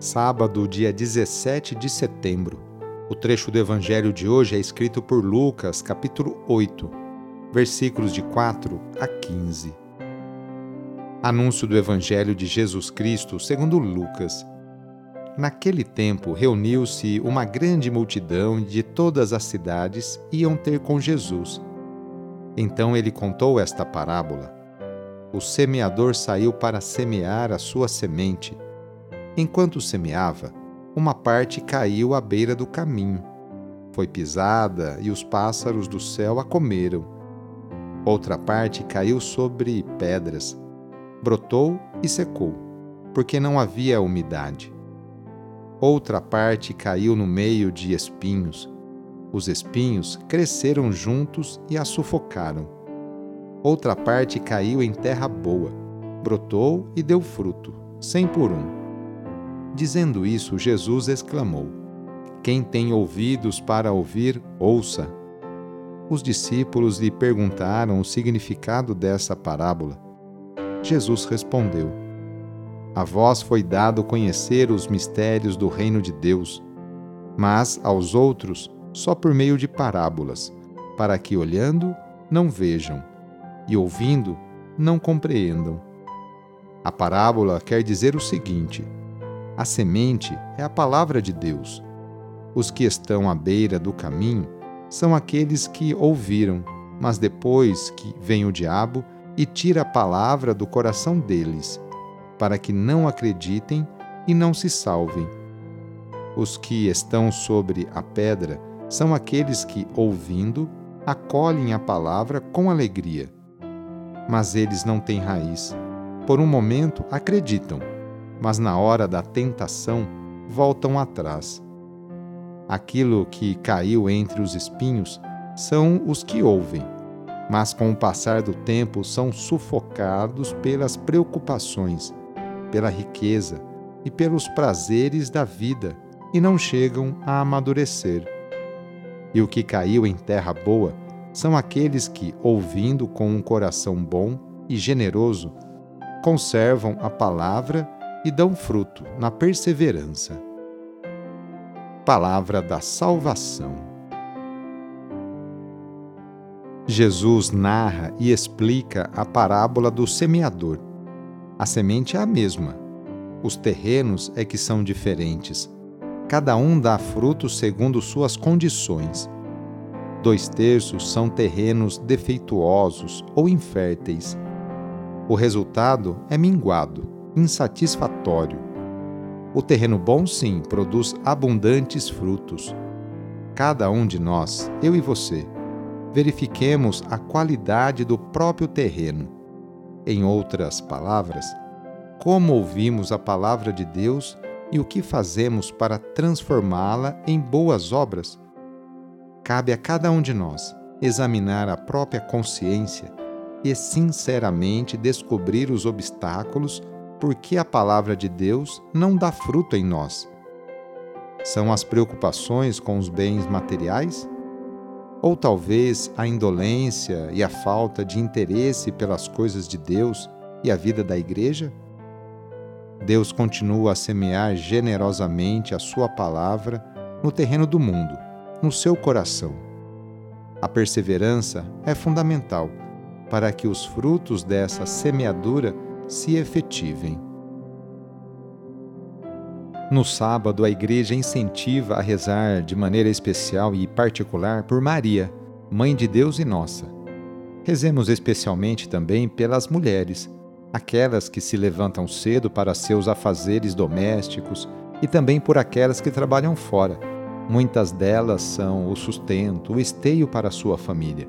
Sábado, dia 17 de setembro. O trecho do evangelho de hoje é escrito por Lucas, capítulo 8, versículos de 4 a 15. Anúncio do evangelho de Jesus Cristo, segundo Lucas. Naquele tempo reuniu-se uma grande multidão de todas as cidades iam ter com Jesus então ele contou esta parábola. O semeador saiu para semear a sua semente. Enquanto semeava, uma parte caiu à beira do caminho. Foi pisada e os pássaros do céu a comeram. Outra parte caiu sobre pedras. Brotou e secou, porque não havia umidade. Outra parte caiu no meio de espinhos os espinhos cresceram juntos e a sufocaram. Outra parte caiu em terra boa, brotou e deu fruto, cem por um. Dizendo isso, Jesus exclamou: Quem tem ouvidos para ouvir, ouça. Os discípulos lhe perguntaram o significado dessa parábola. Jesus respondeu: A vós foi dado conhecer os mistérios do reino de Deus, mas aos outros só por meio de parábolas, para que olhando não vejam e ouvindo não compreendam. A parábola quer dizer o seguinte: a semente é a palavra de Deus. Os que estão à beira do caminho são aqueles que ouviram, mas depois que vem o diabo e tira a palavra do coração deles, para que não acreditem e não se salvem. Os que estão sobre a pedra são aqueles que, ouvindo, acolhem a palavra com alegria. Mas eles não têm raiz. Por um momento acreditam, mas na hora da tentação voltam atrás. Aquilo que caiu entre os espinhos são os que ouvem, mas com o passar do tempo são sufocados pelas preocupações, pela riqueza e pelos prazeres da vida e não chegam a amadurecer. E o que caiu em terra boa são aqueles que, ouvindo com um coração bom e generoso, conservam a palavra e dão fruto na perseverança. Palavra da Salvação. Jesus narra e explica a parábola do semeador. A semente é a mesma. Os terrenos é que são diferentes cada um dá fruto segundo suas condições. Dois terços são terrenos defeituosos ou inférteis. O resultado é minguado, insatisfatório. O terreno bom, sim, produz abundantes frutos. Cada um de nós, eu e você, verifiquemos a qualidade do próprio terreno. Em outras palavras, como ouvimos a palavra de Deus e o que fazemos para transformá-la em boas obras? Cabe a cada um de nós examinar a própria consciência e sinceramente descobrir os obstáculos por que a palavra de Deus não dá fruto em nós. São as preocupações com os bens materiais? Ou talvez a indolência e a falta de interesse pelas coisas de Deus e a vida da igreja? Deus continua a semear generosamente a Sua palavra no terreno do mundo, no seu coração. A perseverança é fundamental para que os frutos dessa semeadura se efetivem. No sábado, a igreja incentiva a rezar de maneira especial e particular por Maria, Mãe de Deus e nossa. Rezemos especialmente também pelas mulheres, aquelas que se levantam cedo para seus afazeres domésticos e também por aquelas que trabalham fora. Muitas delas são o sustento, o esteio para sua família.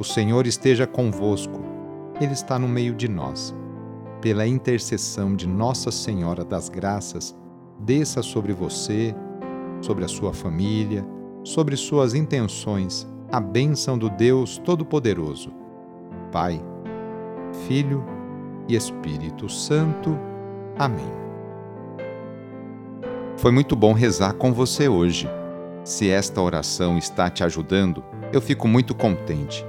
O Senhor esteja convosco, Ele está no meio de nós pela intercessão de Nossa Senhora das Graças, desça sobre você, sobre a sua família, sobre suas intenções, a bênção do Deus Todo-Poderoso. Pai, Filho e Espírito Santo. Amém. Foi muito bom rezar com você hoje. Se esta oração está te ajudando, eu fico muito contente.